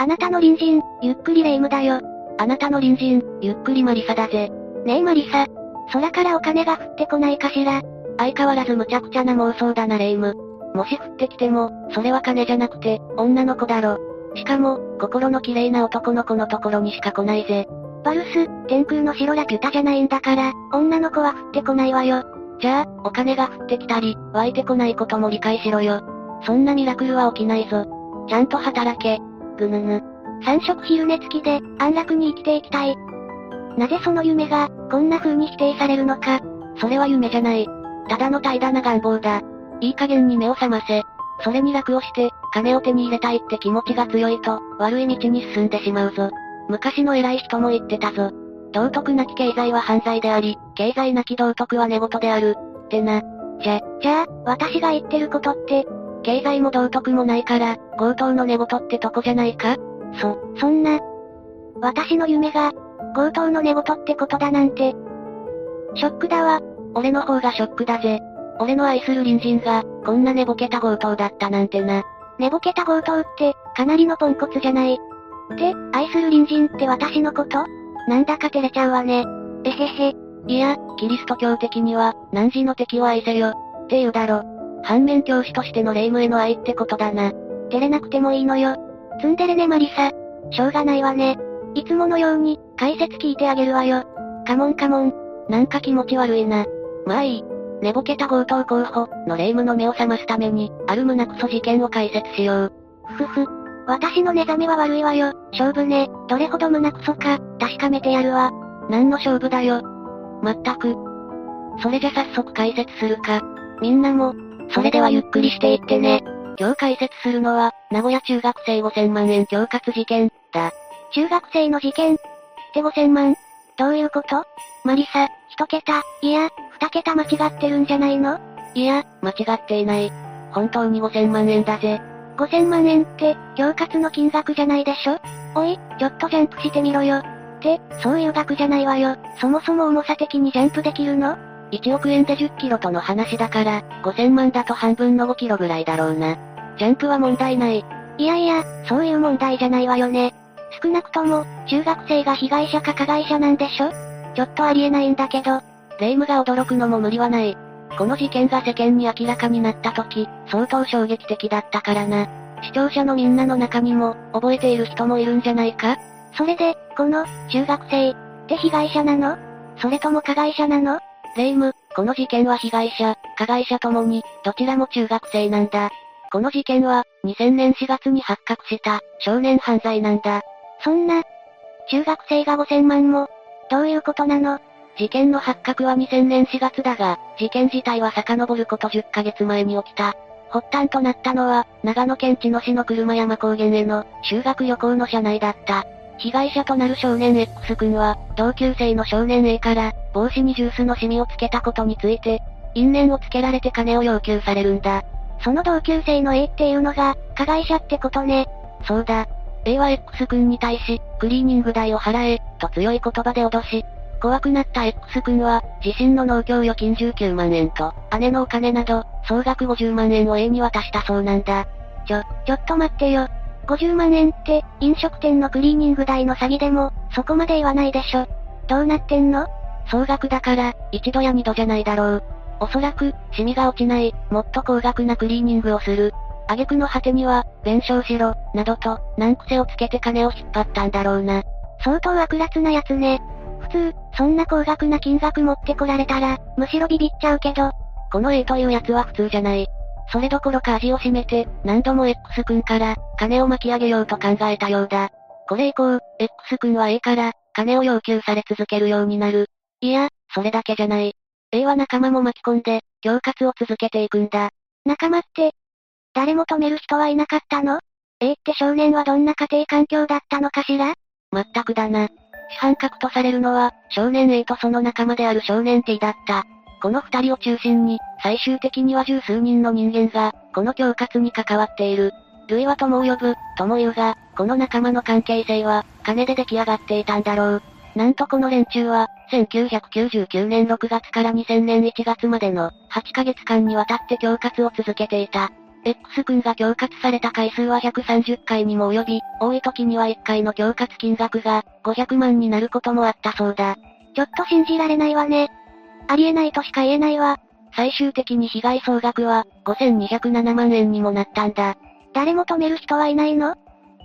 あなたの隣人、ゆっくりレ夢ムだよ。あなたの隣人、ゆっくりマリサだぜ。ねえマリサ。空からお金が降ってこないかしら。相変わらず無茶苦茶な妄想だなレ夢ム。もし降ってきても、それは金じゃなくて、女の子だろ。しかも、心の綺麗な男の子のところにしか来ないぜ。バルス、天空の城ラピュタじゃないんだから、女の子は降ってこないわよ。じゃあ、お金が降ってきたり、湧いてこないことも理解しろよ。そんなミラクルは起きないぞ。ちゃんと働け。ぐぬぬ。三食昼寝付きで、安楽に生きていきたい。なぜその夢が、こんな風に否定されるのか。それは夢じゃない。ただの怠惰な願望だ。いい加減に目を覚ませ。それに楽をして、金を手に入れたいって気持ちが強いと、悪い道に進んでしまうぞ。昔の偉い人も言ってたぞ。道徳なき経済は犯罪であり、経済なき道徳は寝言である。ってな。じゃ、じゃあ、私が言ってることって、経済も道徳もないから、強盗の寝言ってとこじゃないか？そ、そんな。私の夢が、強盗の寝言ってことだなんて。ショックだわ。俺の方がショックだぜ。俺の愛する隣人が、こんな寝ぼけた強盗だったなんてな。寝ぼけた強盗って、かなりのポンコツじゃない。で、愛する隣人って私のこと？なんだか照れちゃうわね。えへへ。いや、キリスト教的には、何時の敵を愛せよ。って言うだろ。反面教師としての霊夢への愛ってことだな。照れなくてもいいのよ。ツンデレねマリサ。しょうがないわね。いつものように、解説聞いてあげるわよ。カモンカモン。なんか気持ち悪いな。まあいい。寝ぼけた強盗候補の霊夢の目を覚ますために、ある胸クソ事件を解説しよう。ふふ。私の目覚めは悪いわよ。勝負ね。どれほど胸クソか、確かめてやるわ。何の勝負だよ。まったく。それじゃ早速解説するか。みんなも、それではゆっくりしていってね。今日解説するのは、名古屋中学生5000万円恐喝事件、だ。中学生の事件って5000万？どういうこと？マリサ、一桁、いや、二桁間違ってるんじゃないの？いや、間違っていない。本当に5000万円だぜ。5000万円って、恐喝の金額じゃないでしょ？おい、ちょっとジャンプしてみろよ。って、そういう額じゃないわよ。そもそも重さ的にジャンプできるの？?1 億円で10キロとの話だから、5000万だと半分の5キロぐらいだろうな。ジャンプは問題ない。いやいや、そういう問題じゃないわよね。少なくとも、中学生が被害者か加害者なんでしょ？ちょっとありえないんだけど。霊夢が驚くのも無理はない。この事件が世間に明らかになった時、相当衝撃的だったからな。視聴者のみんなの中にも、覚えている人もいるんじゃないか？それで、この、中学生、って被害者なの？それとも加害者なの？霊夢、この事件は被害者、加害者ともに、どちらも中学生なんだ。この事件は、2000年4月に発覚した、少年犯罪なんだ。そんな、中学生が5000万も、どういうことなの？事件の発覚は2000年4月だが、事件自体は遡ること10ヶ月前に起きた。発端となったのは、長野県茅野市の車山高原への修学旅行の車内だった。被害者となる少年 X 君は、同級生の少年 A から、帽子にジュースのシミをつけたことについて、因縁をつけられて金を要求されるんだ。その同級生の A っていうのが、加害者ってことね。そうだ。A は X 君に対し、クリーニング代を払え、と強い言葉で脅し、怖くなった X 君は、自身の農協預金19万円と、姉のお金など、総額50万円を A に渡したそうなんだ。ちょ、ちょっと待ってよ。50万円って、飲食店のクリーニング代の詐欺でも、そこまで言わないでしょ。どうなってんの？総額だから、一度や二度じゃないだろう。おそらく、シミが落ちない、もっと高額なクリーニングをする。挙句の果てには、弁償しろ、などと、難癖をつけて金を引っ張ったんだろうな。相当悪辣なやつね。普通、そんな高額な金額持ってこられたら、むしろビビっちゃうけど、この A というやつは普通じゃない。それどころか味を占めて、何度も X 君から、金を巻き上げようと考えたようだ。これ以降、X 君は A から、金を要求され続けるようになる。いや、それだけじゃない。A は仲間も巻き込んで、恐喝を続けていくんだ。仲間って、誰も止める人はいなかったの ?A って少年はどんな家庭環境だったのかしら？まったくだな。主犯格とされるのは、少年 A とその仲間である少年 T だった。この二人を中心に、最終的には十数人の人間が、この恐喝に関わっている。類は友を呼ぶ、とも言うが、この仲間の関係性は、金で出来上がっていたんだろう。なんとこの連中は、1999年6月から2000年1月までの、8ヶ月間にわたって恐喝を続けていた。X 君が恐喝された回数は130回にも及び、多い時には1回の恐喝金額が、500万になることもあったそうだ。ちょっと信じられないわね。ありえないとしか言えないわ。最終的に被害総額は、5207万円にもなったんだ。誰も止める人はいないの？っ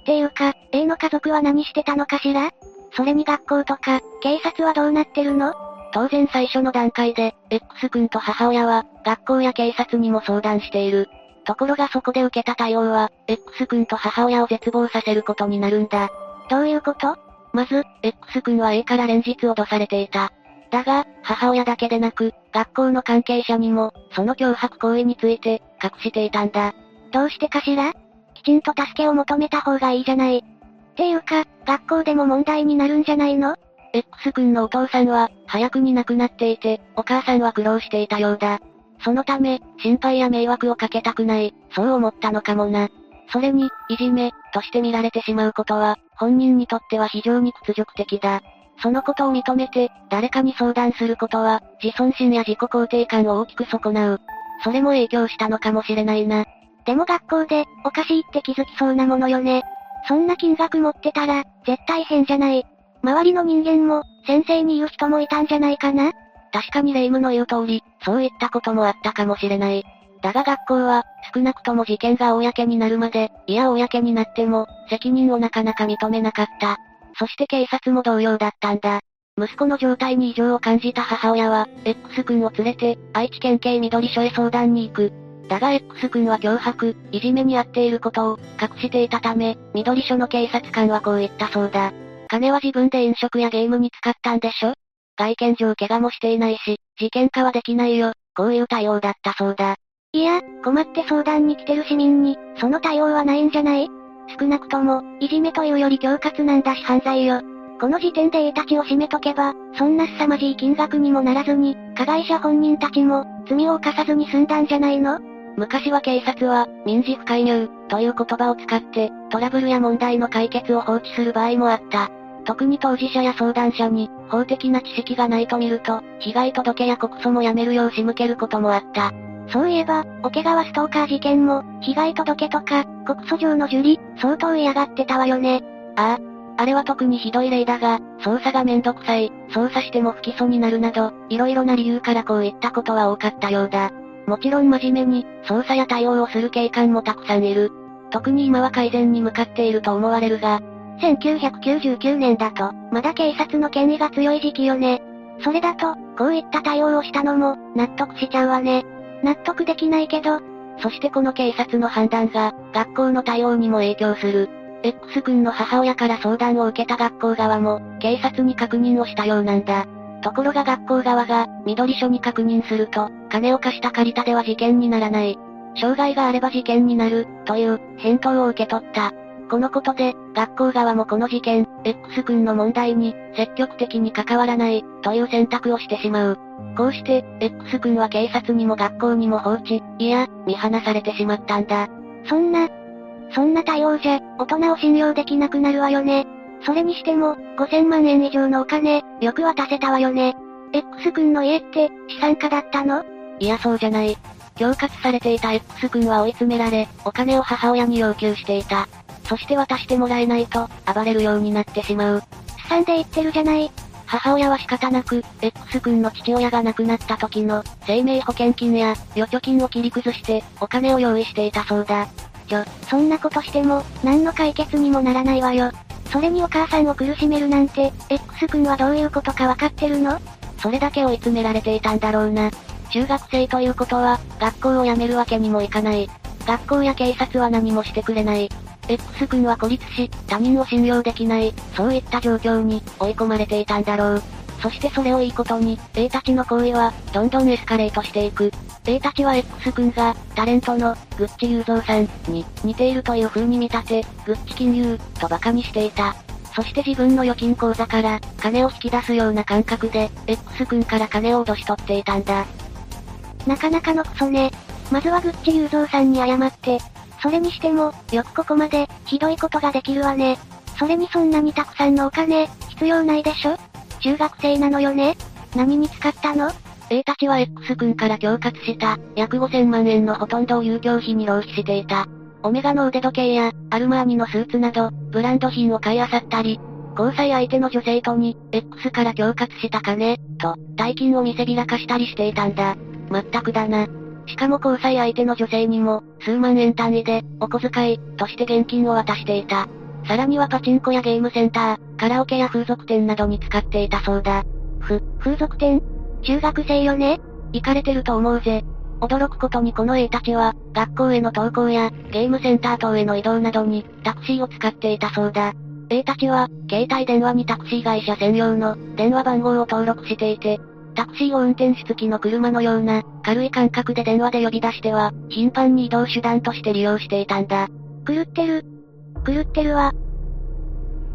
ていうか、A の家族は何してたのかしら？それに学校とか、警察はどうなってるの？当然最初の段階で、X 君と母親は、学校や警察にも相談している。ところがそこで受けた対応は、X 君と母親を絶望させることになるんだ。どういうこと？まず、X 君は A から連日脅されていた。だが、母親だけでなく、学校の関係者にも、その脅迫行為について、隠していたんだ。どうしてかしら？きちんと助けを求めた方がいいじゃない。っていうか、学校でも問題になるんじゃないの ?X 君のお父さんは、早くに亡くなっていて、お母さんは苦労していたようだ。そのため、心配や迷惑をかけたくない、そう思ったのかもな。それに、いじめ、として見られてしまうことは、本人にとっては非常に屈辱的だ。そのことを認めて、誰かに相談することは、自尊心や自己肯定感を大きく損なう。それも影響したのかもしれないな。でも学校で、おかしいって気づきそうなものよね。そんな金額持ってたら、絶対変じゃない。周りの人間も、先生に言う人もいたんじゃないかな確かに霊夢の言う通り、そういったこともあったかもしれない。だが学校は、少なくとも事件が公になるまで、いや公になっても、責任をなかなか認めなかった。そして警察も同様だったんだ。息子の状態に異常を感じた母親は、X 君を連れて、愛知県警緑署へ相談に行く。だが X 君は脅迫、いじめに遭っていることを、隠していたため、緑署の警察官はこう言ったそうだ。金は自分で飲食やゲームに使ったんでしょ？外見上怪我もしていないし、事件化はできないよ。こういう対応だったそうだ。いや、困って相談に来てる市民に、その対応はないんじゃない？少なくとも、いじめというより恐喝なんだし犯罪よ。この時点で A たちを締めとけば、そんな凄まじい金額にもならずに、加害者本人たちも、罪を犯さずに済んだんじゃないの？昔は警察は、民事不介入、という言葉を使って、トラブルや問題の解決を放置する場合もあった。特に当事者や相談者に、法的な知識がないと見ると、被害届や告訴もやめるよう仕向けることもあった。そういえば、桶川ストーカー事件も、被害届とか、告訴状の受理、相当嫌がってたわよね。ああ。あれは特にひどい例だが、捜査がめんどくさい、捜査しても不起訴になるなど、いろいろな理由からこういったことは多かったようだ。もちろん真面目に、捜査や対応をする警官もたくさんいる。特に今は改善に向かっていると思われるが、1999年だと、まだ警察の権威が強い時期よね。それだと、こういった対応をしたのも、納得しちゃうわね。納得できないけど、そしてこの警察の判断が、学校の対応にも影響する。X 君の母親から相談を受けた学校側も、警察に確認をしたようなんだ。ところが学校側が、緑署に確認すると、金を貸した借りたでは事件にならない。障害があれば事件になる、という、返答を受け取った。このことで、学校側もこの事件、X 君の問題に、積極的に関わらない、という選択をしてしまう。こうして、X 君は警察にも学校にも放置、いや、見放されてしまったんだ。そんな、そんな対応じゃ、大人を信用できなくなるわよね。それにしても、5000万円以上のお金、よく渡せたわよね。X 君の家って、資産家だったの？いやそうじゃない。恐喝されていた X 君は追い詰められ、お金を母親に要求していた。そして渡してもらえないと、暴れるようになってしまう。すさんで言ってるじゃない。母親は仕方なく、X 君の父親が亡くなった時の、生命保険金や、預貯金を切り崩して、お金を用意していたそうだ。ちょ、そんなことしても、何の解決にもならないわよ。それにお母さんを苦しめるなんて、X 君はどういうことかわかってるの？それだけ追い詰められていたんだろうな。中学生ということは、学校を辞めるわけにもいかない。学校や警察は何もしてくれない。X 君は孤立し、他人を信用できない、そういった状況に追い込まれていたんだろう。そしてそれをいいことに、A たちの行為は、どんどんエスカレートしていく。A たちは X 君が、タレントの、グッチ雄三さんに似ているという風に見立て、グッチ金融、と馬鹿にしていた。そして自分の預金口座から、金を引き出すような感覚で、X 君から金を脅し取っていたんだ。なかなかのクソね。まずはグッチ雄三さんに謝って、それにしても、よくここまで、ひどいことができるわね。それにそんなにたくさんのお金、必要ないでしょ？中学生なのよね？何に使ったの ?A たちは X 君から恐喝した、約5000万円のほとんどを遊興費に浪費していた。オメガの腕時計や、アルマーニのスーツなど、ブランド品を買い漁ったり、交際相手の女性とに、X から恐喝した金、と、大金を見せびらかしたりしていたんだ。まったくだな。しかも交際相手の女性にも、数万円単位で、お小遣い、として現金を渡していた。さらにはパチンコやゲームセンター、カラオケや風俗店などに使っていたそうだ。ふ、風俗店？中学生よね？行かれてると思うぜ。驚くことにこの A たちは、学校への登校や、ゲームセンター等への移動などに、タクシーを使っていたそうだ。A たちは、携帯電話にタクシー会社専用の、電話番号を登録していて、タクシーを運転し付きの車のような、軽い感覚で電話で呼び出しては、頻繁に移動手段として利用していたんだ。狂ってる。狂ってるわ。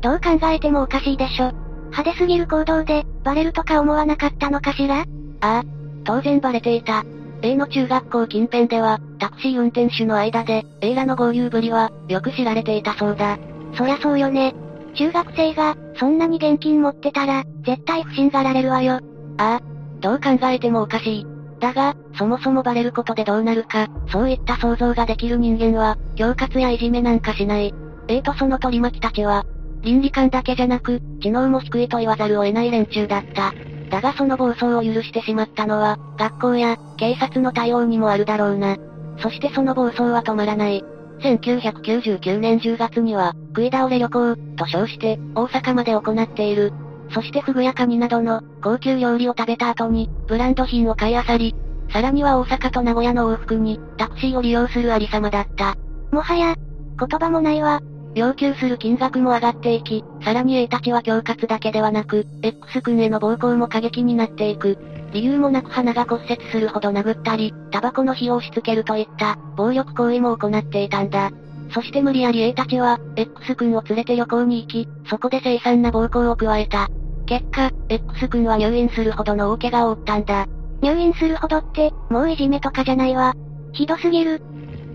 どう考えてもおかしいでしょ。派手すぎる行動で、バレるとか思わなかったのかしら？ああ、当然バレていた。A の中学校近辺では、タクシー運転手の間で、A らの合流ぶりは、よく知られていたそうだ。そりゃそうよね。中学生が、そんなに現金持ってたら、絶対不審がられるわよ。ああ、どう考えてもおかしい。だが、そもそもバレることでどうなるか、そういった想像ができる人間は、恐喝やいじめなんかしない。A とその取り巻きたちは、倫理観だけじゃなく、知能も低いと言わざるを得ない連中だった。だがその暴走を許してしまったのは、学校や、警察の対応にもあるだろうな。そしてその暴走は止まらない。1999年10月には、食い倒れ旅行、と称して、大阪まで行っている。そしてフグやカニなどの、高級料理を食べた後に、ブランド品を買い漁り、さらには大阪と名古屋の往復に、タクシーを利用するありさまだった。もはや、言葉もないわ。要求する金額も上がっていき、さらに A たちは恐喝だけではなく、X 君への暴行も過激になっていく。理由もなく鼻が骨折するほど殴ったり、タバコの火を押し付けるといった、暴力行為も行っていたんだ。そして無理やり A たちは、X 君を連れて旅行に行き、そこで凄惨な暴行を加えた。結果、X 君は入院するほどの大怪我を負ったんだ。入院するほどって、もういじめとかじゃないわ。ひどすぎる。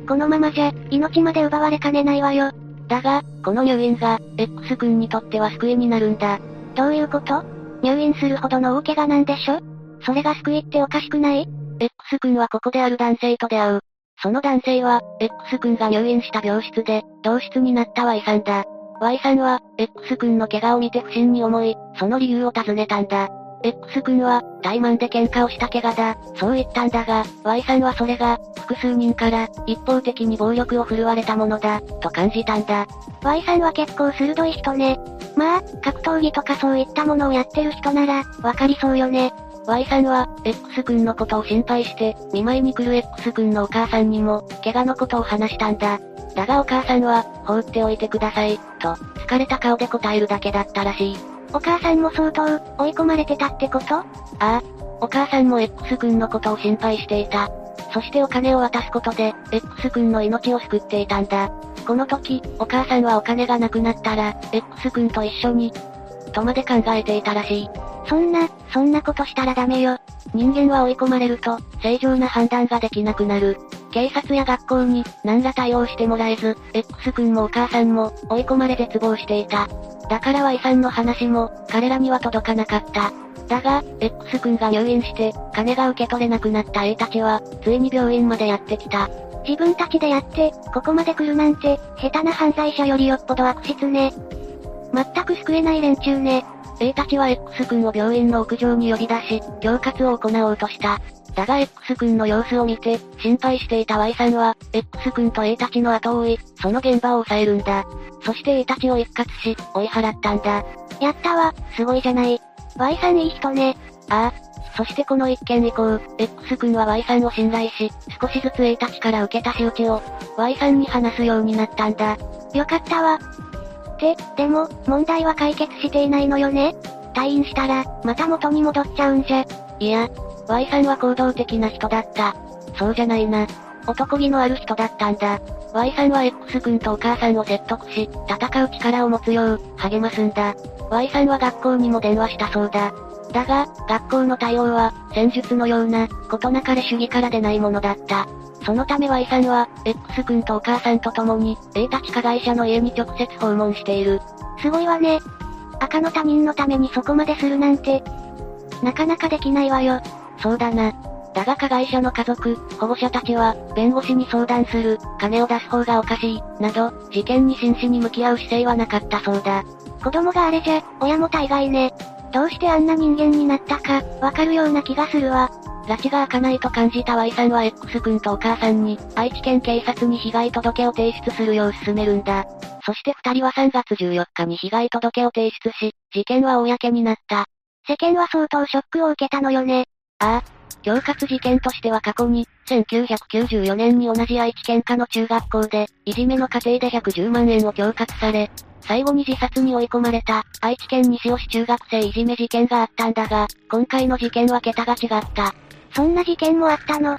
このままじゃ、命まで奪われかねないわよ。だが、この入院が、X 君にとっては救いになるんだ。どういうこと？入院するほどの大怪我なんでしょ？それが救いっておかしくない ?X 君はここである男性と出会う。その男性は、X 君が入院した病室で、同室になった Y さんだ。Y さんは、X 君の怪我を見て不審に思い、その理由を尋ねたんだ。X 君は、怠慢で喧嘩をした怪我だ、そう言ったんだが、Y さんはそれが、複数人から、一方的に暴力を振るわれたものだ、と感じたんだ。Y さんは結構鋭い人ね。まあ、格闘技とかそういったものをやってる人なら、わかりそうよね。Y さんは、X 君のことを心配して、見舞いに来る X 君のお母さんにも、怪我のことを話したんだ。だがお母さんは、放っておいてください、と、疲れた顔で答えるだけだったらしい。お母さんも相当、追い込まれてたってこと？ああ。お母さんも X 君のことを心配していた。そしてお金を渡すことで、X 君の命を救っていたんだ。この時、お母さんはお金がなくなったら、X 君と一緒に、とまで考えていたらしい。そんな、そんなことしたらダメよ。人間は追い込まれると、正常な判断ができなくなる。警察や学校に、何ら対応してもらえず、X 君もお母さんも、追い込まれ絶望していた。だから Y さんの話も、彼らには届かなかった。だが、X 君が入院して、金が受け取れなくなった A たちは、ついに病院までやってきた。自分たちでやって、ここまで来るなんて、下手な犯罪者よりよっぽど悪質ね。全く救えない連中ね。A たちは X 君を病院の屋上に呼び出し、恐喝を行おうとした。だが X 君の様子を見て、心配していた Y さんは、X 君と A たちの後を追い、その現場を抑えるんだ。そして A たちを一括し、追い払ったんだ。やったわ、すごいじゃない。Y さんいい人ね。ああ。そしてこの一件以降、X 君は Y さんを信頼し、少しずつ A たちから受けた仕打ちを、Y さんに話すようになったんだ。よかったわ。って、でも、問題は解決していないのよね？退院したら、また元に戻っちゃうんじゃ。いや、Y さんは行動的な人だった。そうじゃないな。男気のある人だったんだ。Y さんは X 君とお母さんを説得し、戦う力を持つよう、励ますんだ。Y さんは学校にも電話したそうだ。だが、学校の対応は、戦術のような、ことなかれ主義から出ないものだった。そのため Y さんは、X 君とお母さんと共に、A たち加害者の家に直接訪問している。すごいわね。赤の他人のためにそこまでするなんて、なかなかできないわよ。そうだな。だが加害者の家族、保護者たちは、弁護士に相談する、金を出す方がおかしい、など、事件に真摯に向き合う姿勢はなかったそうだ。子供があれじゃ、親も大概ね。どうしてあんな人間になったか、わかるような気がするわ。拉致が開かないと感じた Y さんは X 君とお母さんに、愛知県警察に被害届を提出するよう勧めるんだ。そして二人は3月14日に被害届を提出し、事件は公になった。世間は相当ショックを受けたのよね。ああ。恐喝事件としては過去に、1994年に同じ愛知県下の中学校で、いじめの過程で110万円を恐喝され、最後に自殺に追い込まれた、愛知県西尾市中学生いじめ事件があったんだが、今回の事件は桁が違った。そんな事件もあったの？っ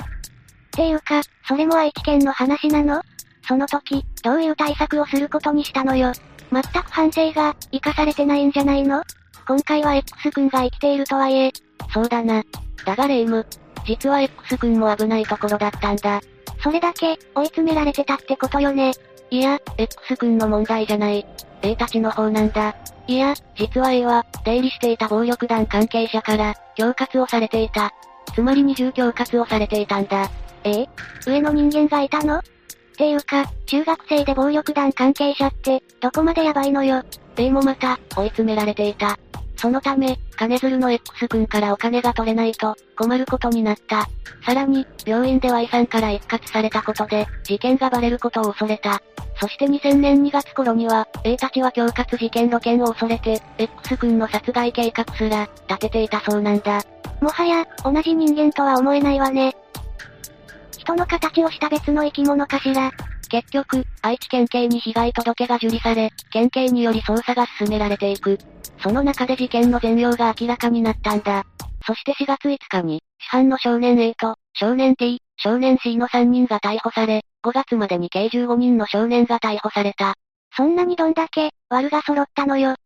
ていうか、それも愛知県の話なの？その時、どういう対策をすることにしたのよ？全く反省が、生かされてないんじゃないの？今回は X 君が生きているとはいえ。そうだな。だがレイム、実は X 君も危ないところだったんだ。それだけ、追い詰められてたってことよね。いや、X 君の問題じゃない。A たちの方なんだ。いや、実は A は、出入りしていた暴力団関係者から、恐喝をされていた。つまり二重恐喝をされていたんだ。え？上の人間がいたの？っていうか、中学生で暴力団関係者って、どこまでやばいのよ。A もまた、追い詰められていた。そのため、金鶴の X 君からお金が取れないと、困ることになった。さらに、病院で Y さんから一括されたことで、事件がバレることを恐れた。そして2000年2月頃には、A たちは恐喝事件露見を恐れて、X 君の殺害計画すら、立てていたそうなんだ。もはや、同じ人間とは思えないわね。人の形をした別の生き物かしら。結局、愛知県警に被害届が受理され、県警により捜査が進められていく。その中で事件の全容が明らかになったんだ。そして4月5日に、市販の少年 A と、少年 T、少年 C の3人が逮捕され、5月までに計15人の少年が逮捕された。そんなにどんだけ、悪が揃ったのよ。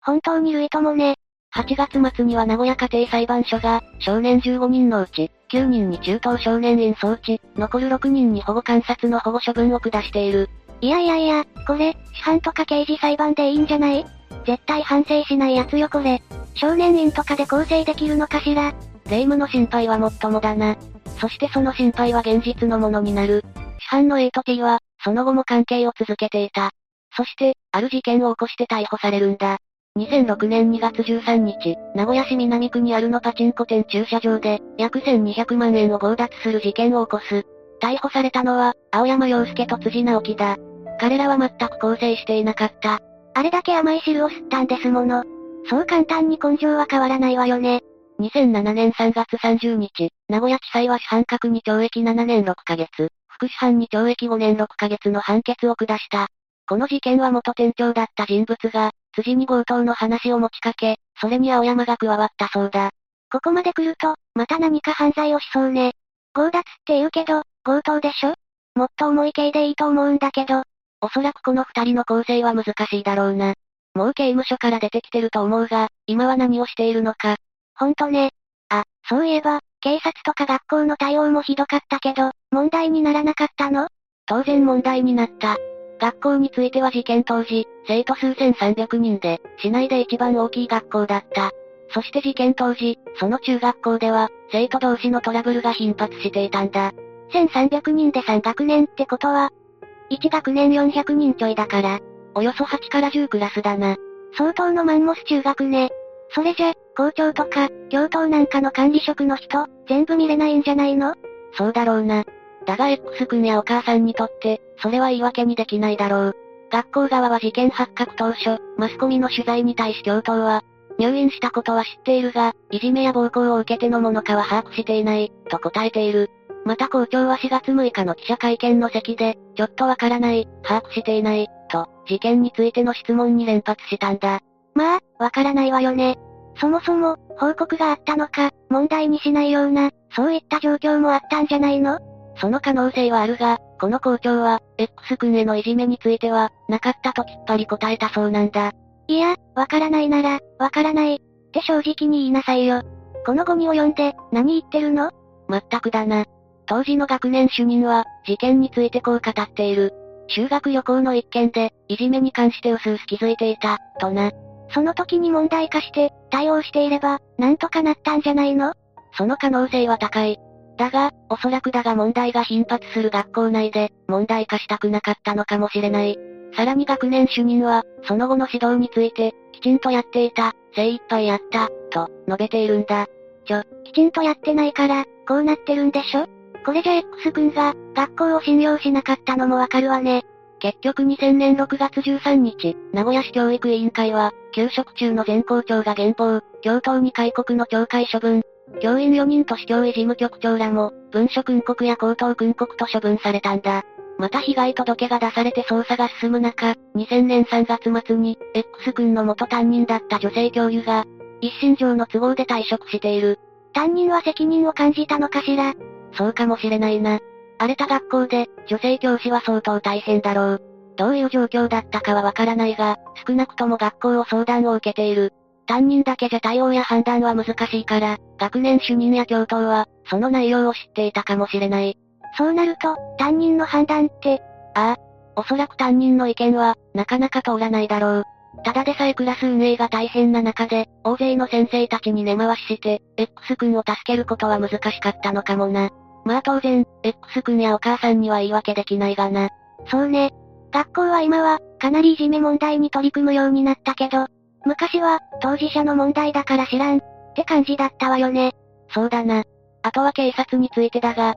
本当に類ともね。8月末には名古屋家庭裁判所が、少年15人のうち、9人に中等少年院送致、残る6人に保護観察の保護処分を下している。いやいやいや、これ、市販とか刑事裁判でいいんじゃない？絶対反省しないやつよこれ。少年院とかで構成できるのかしら？霊夢の心配はもっともだな。そしてその心配は現実のものになる。市販の A と T は、その後も関係を続けていた。そして、ある事件を起こして逮捕されるんだ。2006年2月13日、名古屋市南区にあるのパチンコ店駐車場で、約1200万円を強奪する事件を起こす。逮捕されたのは、青山洋介と辻直樹だ。彼らは全く構成していなかった。あれだけ甘い汁を吸ったんですもの。そう簡単に根性は変わらないわよね。2007年3月30日、名古屋地裁は主犯格に懲役7年6ヶ月、副主犯に懲役5年6ヶ月の判決を下した。この事件は元店長だった人物が、辻に強盗の話を持ちかけ、それに青山が加わったそうだ。ここまで来ると、また何か犯罪をしそうね。強奪って言うけど、強盗でしょ？もっと重い刑でいいと思うんだけど。おそらくこの二人の構成は難しいだろうな。もう刑務所から出てきてると思うが、今は何をしているのか。ほんとね。あ、そういえば、警察とか学校の対応もひどかったけど、問題にならなかったの？当然問題になった。学校については事件当時、生徒数千三百人で、市内で一番大きい学校だった。そして事件当時、その中学校では、生徒同士のトラブルが頻発していたんだ。1300人で3学年ってことは、1学年400人ちょいだから、およそ8から10クラスだな。相当のマンモス中学ね。それじゃ、校長とか、教頭なんかの管理職の人、全部見れないんじゃないの？そうだろうな。だが X 君やお母さんにとって、それは言い訳にできないだろう。学校側は事件発覚当初、マスコミの取材に対し教頭は、入院したことは知っているが、いじめや暴行を受けてのものかは把握していない、と答えている。また校長は4月6日の記者会見の席で、ちょっとわからない、把握していない、と、事件についての質問に連発したんだ。まあ、わからないわよね。そもそも、報告があったのか、問題にしないような、そういった状況もあったんじゃないの？その可能性はあるが、この校長は、X 君へのいじめについては、なかったときっぱり答えたそうなんだ。いや、わからないなら、わからない。って正直に言いなさいよ。この後に及んで、何言ってるの？まったくだな。当時の学年主任は、事件についてこう語っている。修学旅行の一件で、いじめに関して薄々気づいていた、とな。その時に問題化して、対応していれば、なんとかなったんじゃないの？その可能性は高い。だが、おそらくだが問題が頻発する学校内で、問題化したくなかったのかもしれない。さらに学年主任は、その後の指導について、きちんとやっていた、精一杯やった、と、述べているんだ。ちょ、きちんとやってないから、こうなってるんでしょ？これじゃ X 君が、学校を信用しなかったのもわかるわね。結局2000年6月13日、名古屋市教育委員会は、給食中の全校長が減俸、教頭に戒告の懲戒処分、教員4人と市教委事務局長らも、文書訓告や口頭訓告と処分されたんだ。また被害届が出されて捜査が進む中、2000年3月末に、X 君の元担任だった女性教諭が、一身上の都合で退職している。担任は責任を感じたのかしら？そうかもしれないな。荒れた学校で、女性教師は相当大変だろう。どういう状況だったかはわからないが、少なくとも学校を相談を受けている。担任だけじゃ対応や判断は難しいから、学年主任や教頭は、その内容を知っていたかもしれない。そうなると、担任の判断って、ああ、おそらく担任の意見は、なかなか通らないだろう。ただでさえクラス運営が大変な中で、大勢の先生たちに根回しして、X 君を助けることは難しかったのかもな。まあ当然、X 君やお母さんには言い訳できないがな。そうね。学校は今は、かなりいじめ問題に取り組むようになったけど、昔は、当事者の問題だから知らん、って感じだったわよね。そうだな。あとは警察についてだが、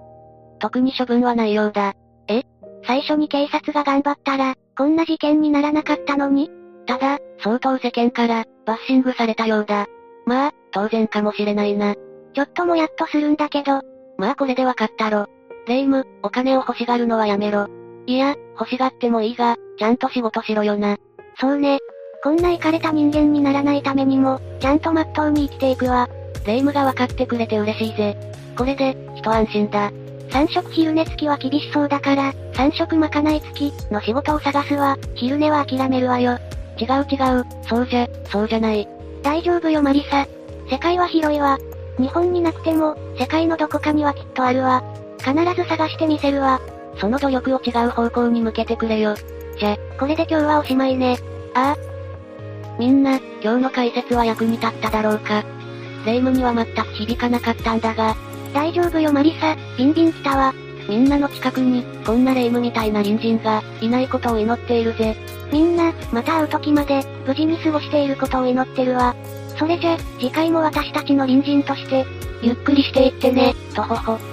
特に処分はないようだ。え？最初に警察が頑張ったら、こんな事件にならなかったのに？ただ、相当世間から、バッシングされたようだ。まあ、当然かもしれないな。ちょっともやっとするんだけど。まあこれでわかったろ。レイム、お金を欲しがるのはやめろ。いや、欲しがってもいいが、ちゃんと仕事しろよな。そうね。こんなイカれた人間にならないためにも、ちゃんとまっとうに生きていくわ。霊夢が分かってくれて嬉しいぜ。これで、一安心だ。三食昼寝付きは厳しそうだから、三食まかない付きの仕事を探すわ。昼寝は諦めるわよ。違う違う、そうじゃ、そうじゃない。大丈夫よマリサ。世界は広いわ。日本になくても、世界のどこかにはきっとあるわ。必ず探してみせるわ。その努力を違う方向に向けてくれよ。じゃ、これで今日はおしまいね。ああ、みんな、今日の解説は役に立っただろうか。霊夢には全く響かなかったんだが。大丈夫よマリサ、ビンビン来たわ。みんなの近くに、こんな霊夢みたいな隣人が、いないことを祈っているぜ。みんな、また会う時まで、無事に過ごしていることを祈ってるわ。それじゃ、次回も私たちの隣人として、ゆっくりしていってね、とほほ。